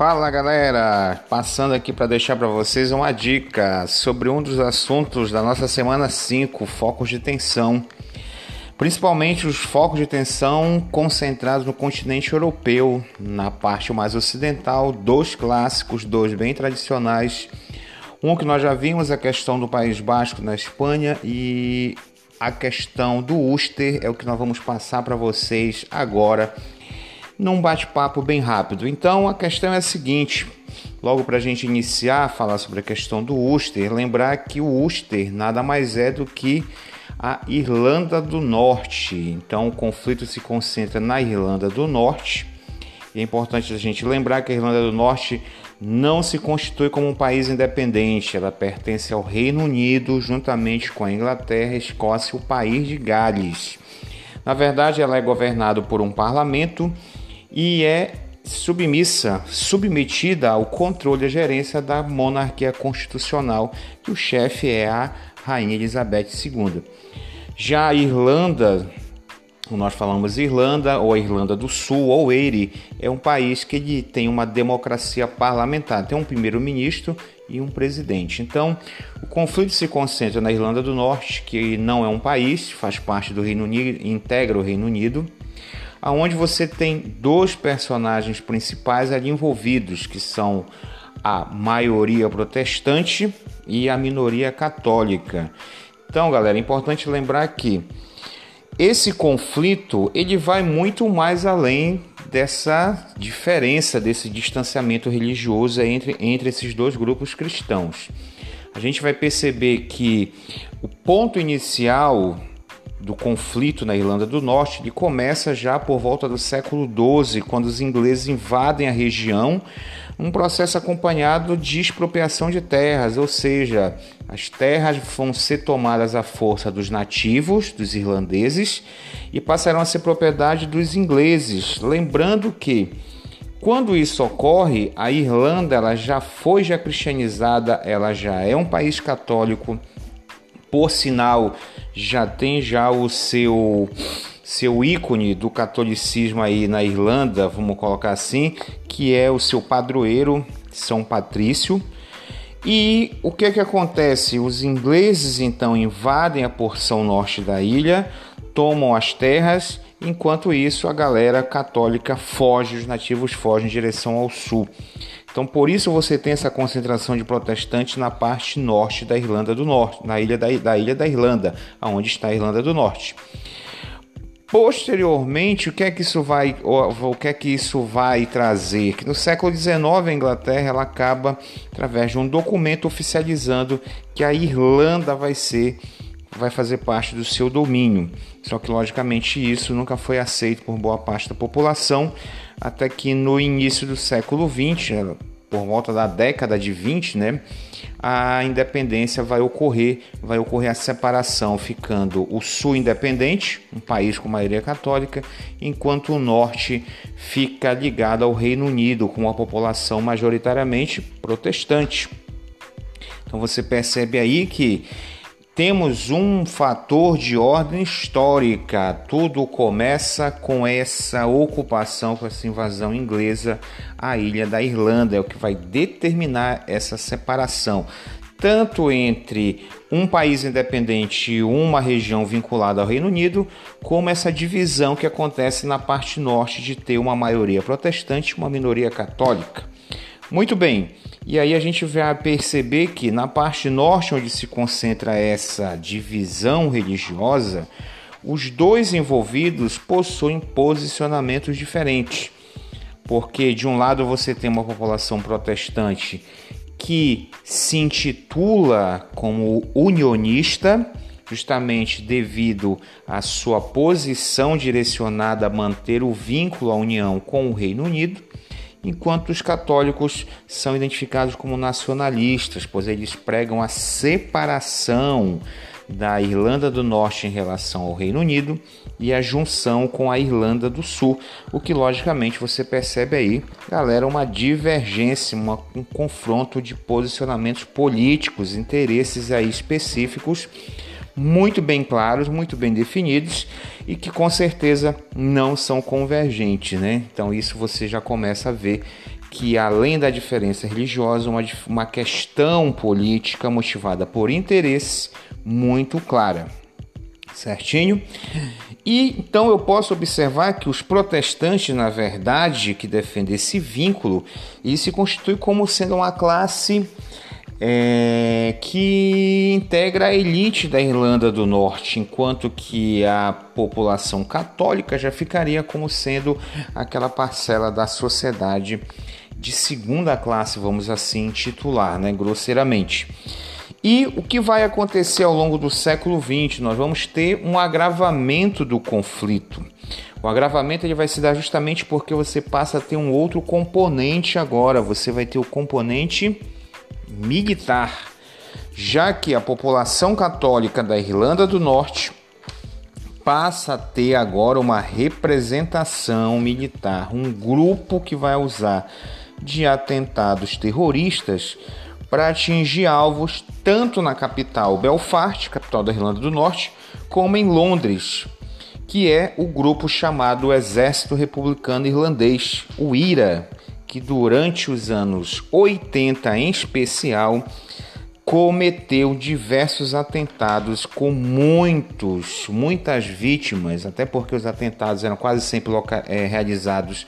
Fala galera, passando aqui para deixar para vocês uma dica sobre um dos assuntos da nossa semana 5, focos de tensão. Principalmente os focos de tensão concentrados no continente europeu, na parte mais ocidental, dois clássicos, dois bem tradicionais. Um que nós já vimos, a questão do País Basco na Espanha e a questão do Ulster é o que nós vamos passar para vocês agora num bate-papo bem rápido. Então a questão é a seguinte: logo para a gente iniciar a falar sobre a questão do Ulster, lembrar que o Ulster nada mais é do que a Irlanda do Norte. Então o conflito se concentra na Irlanda do Norte. E é importante a gente lembrar que a Irlanda do Norte não se constitui como um país independente, ela pertence ao Reino Unido, juntamente com a Inglaterra, a Escócia e o país de Gales. Na verdade, ela é governada por um parlamento e é submissa, submetida ao controle e gerência da monarquia constitucional, que o chefe é a Rainha Elizabeth II. Já a Irlanda, nós falamos Irlanda ou a Irlanda do Sul ou Eire, é um país que tem uma democracia parlamentar, tem um primeiro-ministro e um presidente. Então, o conflito se concentra na Irlanda do Norte, que não é um país, faz parte do Reino Unido, integra o Reino Unido aonde você tem dois personagens principais ali envolvidos, que são a maioria protestante e a minoria católica. Então, galera, é importante lembrar que esse conflito ele vai muito mais além dessa diferença, desse distanciamento religioso entre, entre esses dois grupos cristãos. A gente vai perceber que o ponto inicial do conflito na Irlanda do Norte ele começa já por volta do século XII, quando os ingleses invadem a região, um processo acompanhado de expropriação de terras, ou seja, as terras vão ser tomadas à força dos nativos, dos irlandeses, e passarão a ser propriedade dos ingleses. Lembrando que quando isso ocorre, a Irlanda ela já foi já cristianizada, ela já é um país católico, por sinal, já tem já o seu seu ícone do catolicismo aí na Irlanda, vamos colocar assim, que é o seu padroeiro São Patrício. E o que é que acontece? Os ingleses então invadem a porção norte da ilha, tomam as terras, enquanto isso a galera católica foge, os nativos fogem em direção ao sul. Então, por isso você tem essa concentração de protestantes na parte norte da Irlanda do Norte, na ilha da, da ilha da Irlanda, aonde está a Irlanda do Norte. Posteriormente, o que é que isso vai, o, que é que isso vai trazer? Que no século XIX a Inglaterra ela acaba através de um documento oficializando que a Irlanda vai ser vai fazer parte do seu domínio. Só que logicamente isso nunca foi aceito por boa parte da população, até que no início do século XX, por volta da década de 20, né, a independência vai ocorrer, vai ocorrer a separação, ficando o sul independente, um país com maioria católica, enquanto o norte fica ligado ao Reino Unido, com uma população majoritariamente protestante. Então você percebe aí que temos um fator de ordem histórica. Tudo começa com essa ocupação, com essa invasão inglesa à ilha da Irlanda, é o que vai determinar essa separação, tanto entre um país independente e uma região vinculada ao Reino Unido, como essa divisão que acontece na parte norte de ter uma maioria protestante e uma minoria católica. Muito bem. E aí a gente vai perceber que na parte norte, onde se concentra essa divisão religiosa, os dois envolvidos possuem posicionamentos diferentes. Porque de um lado você tem uma população protestante que se intitula como unionista, justamente devido à sua posição direcionada a manter o vínculo à união com o Reino Unido enquanto os católicos são identificados como nacionalistas, pois eles pregam a separação da Irlanda do Norte em relação ao Reino Unido e a junção com a Irlanda do Sul, o que logicamente você percebe aí, galera, uma divergência, uma, um confronto de posicionamentos políticos, interesses aí específicos muito bem claros, muito bem definidos e que com certeza não são convergentes, né? Então isso você já começa a ver que, além da diferença religiosa, uma, uma questão política motivada por interesse muito clara. Certinho? E então eu posso observar que os protestantes, na verdade, que defendem esse vínculo, e se constitui como sendo uma classe é, que integra a elite da Irlanda do Norte, enquanto que a população católica já ficaria como sendo aquela parcela da sociedade de segunda classe, vamos assim titular, né, grosseiramente. E o que vai acontecer ao longo do século XX? Nós vamos ter um agravamento do conflito. O agravamento ele vai se dar justamente porque você passa a ter um outro componente agora. Você vai ter o componente militar, já que a população católica da Irlanda do Norte passa a ter agora uma representação militar, um grupo que vai usar de atentados terroristas para atingir alvos tanto na capital Belfast, capital da Irlanda do Norte, como em Londres, que é o grupo chamado Exército Republicano Irlandês, o IRA, que durante os anos 80 em especial cometeu diversos atentados com muitos, muitas vítimas, até porque os atentados eram quase sempre é, realizados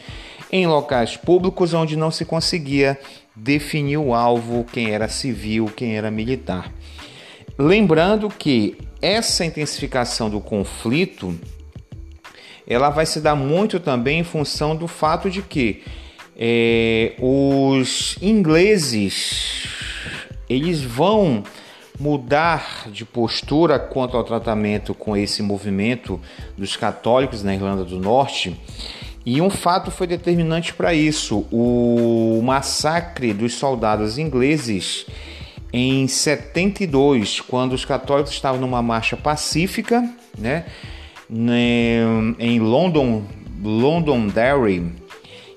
em locais públicos onde não se conseguia definir o alvo, quem era civil, quem era militar. Lembrando que essa intensificação do conflito ela vai se dar muito também em função do fato de que é, os ingleses eles vão mudar de postura quanto ao tratamento com esse movimento dos católicos na Irlanda do Norte. E um fato foi determinante para isso: o massacre dos soldados ingleses em 72, quando os católicos estavam numa marcha pacífica, né, em London, Londonderry,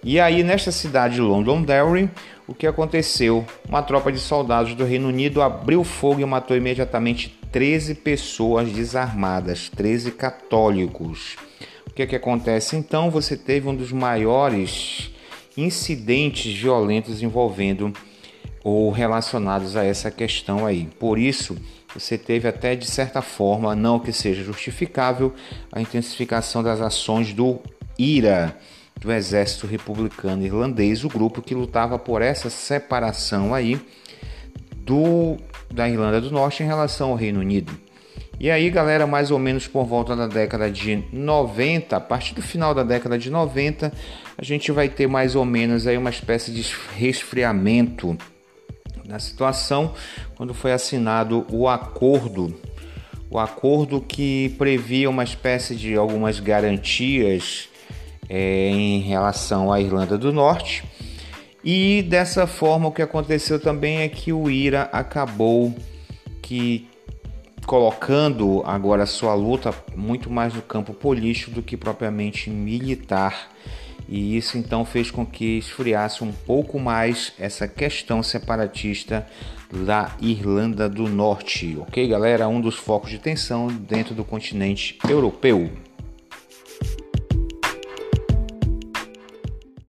e aí, nesta cidade de Londonderry, o que aconteceu? Uma tropa de soldados do Reino Unido abriu fogo e matou imediatamente 13 pessoas desarmadas, 13 católicos. O que, é que acontece então? Você teve um dos maiores incidentes violentos envolvendo ou relacionados a essa questão aí. Por isso, você teve até de certa forma, não que seja justificável, a intensificação das ações do IRA do Exército Republicano Irlandês, o grupo que lutava por essa separação aí do da Irlanda do Norte em relação ao Reino Unido. E aí, galera, mais ou menos por volta da década de 90, a partir do final da década de 90, a gente vai ter mais ou menos aí uma espécie de resfriamento na situação quando foi assinado o acordo o acordo que previa uma espécie de algumas garantias é, em relação à Irlanda do Norte. E dessa forma o que aconteceu também é que o IRA acabou que colocando agora sua luta muito mais no campo político do que propriamente militar. E isso então fez com que esfriasse um pouco mais essa questão separatista da Irlanda do Norte, ok, galera? Um dos focos de tensão dentro do continente europeu.